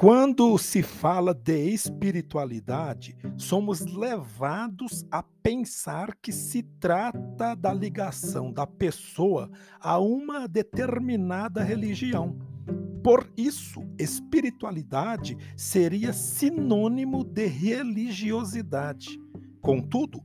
Quando se fala de espiritualidade, somos levados a pensar que se trata da ligação da pessoa a uma determinada religião. Por isso, espiritualidade seria sinônimo de religiosidade. Contudo,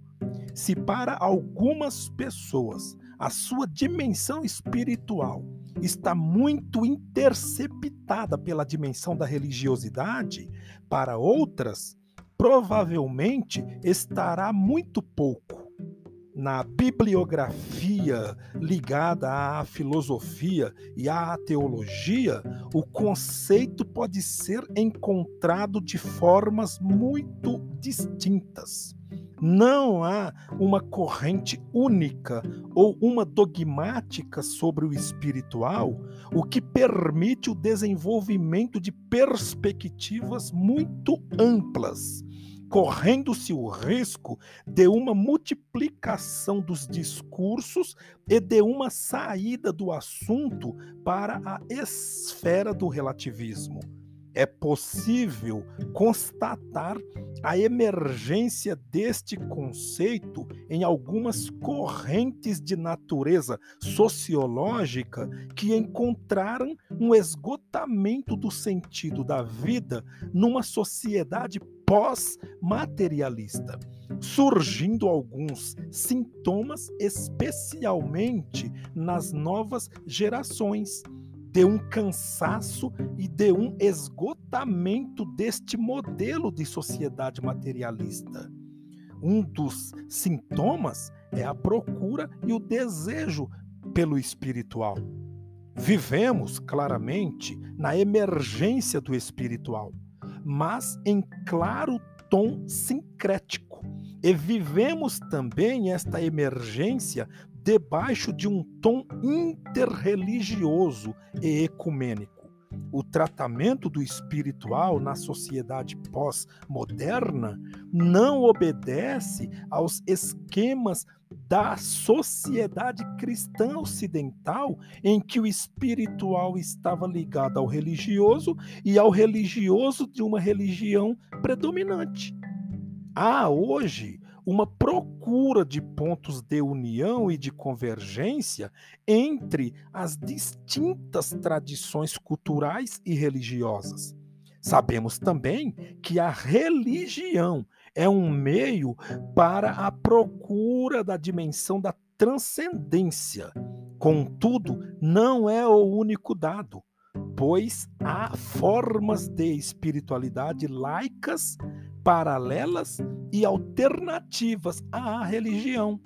se para algumas pessoas a sua dimensão espiritual está muito interceptada pela dimensão da religiosidade, para outras, provavelmente estará muito pouco. Na bibliografia ligada à filosofia e à teologia, o conceito pode ser encontrado de formas muito distintas. Não há uma corrente única ou uma dogmática sobre o espiritual, o que permite o desenvolvimento de perspectivas muito amplas, correndo-se o risco de uma multiplicação dos discursos e de uma saída do assunto para a esfera do relativismo é possível constatar a emergência deste conceito em algumas correntes de natureza sociológica que encontraram um esgotamento do sentido da vida numa sociedade pós-materialista, surgindo alguns sintomas, especialmente nas novas gerações de um cansaço e de um esgotamento deste modelo de sociedade materialista. Um dos sintomas é a procura e o desejo pelo espiritual. Vivemos claramente na emergência do espiritual, mas em claro tom sincrético. E vivemos também esta emergência debaixo de um tom interreligioso e ecumênico. O tratamento do espiritual na sociedade pós-moderna não obedece aos esquemas da sociedade cristã ocidental, em que o espiritual estava ligado ao religioso e ao religioso de uma religião predominante. Há hoje uma procura de pontos de união e de convergência entre as distintas tradições culturais e religiosas. Sabemos também que a religião é um meio para a procura da dimensão da transcendência. Contudo, não é o único dado, pois há formas de espiritualidade laicas paralelas e alternativas à religião.